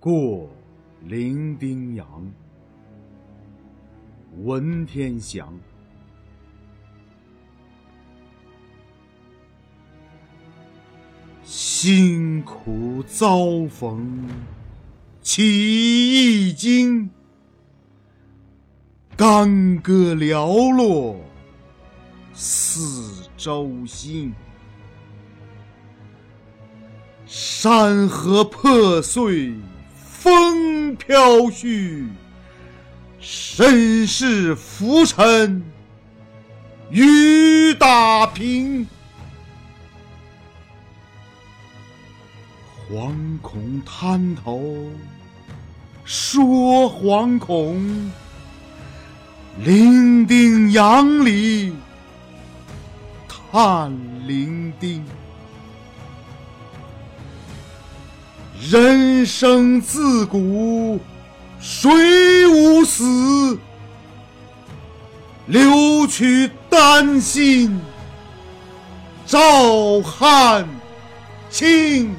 过零丁洋，文天祥。辛苦遭逢起一经，干戈寥落四周星。山河破碎风飘絮，身世浮沉雨打萍。惶恐滩头说惶恐，零丁洋里叹零丁。人生自古谁无死？留取丹心照汗青。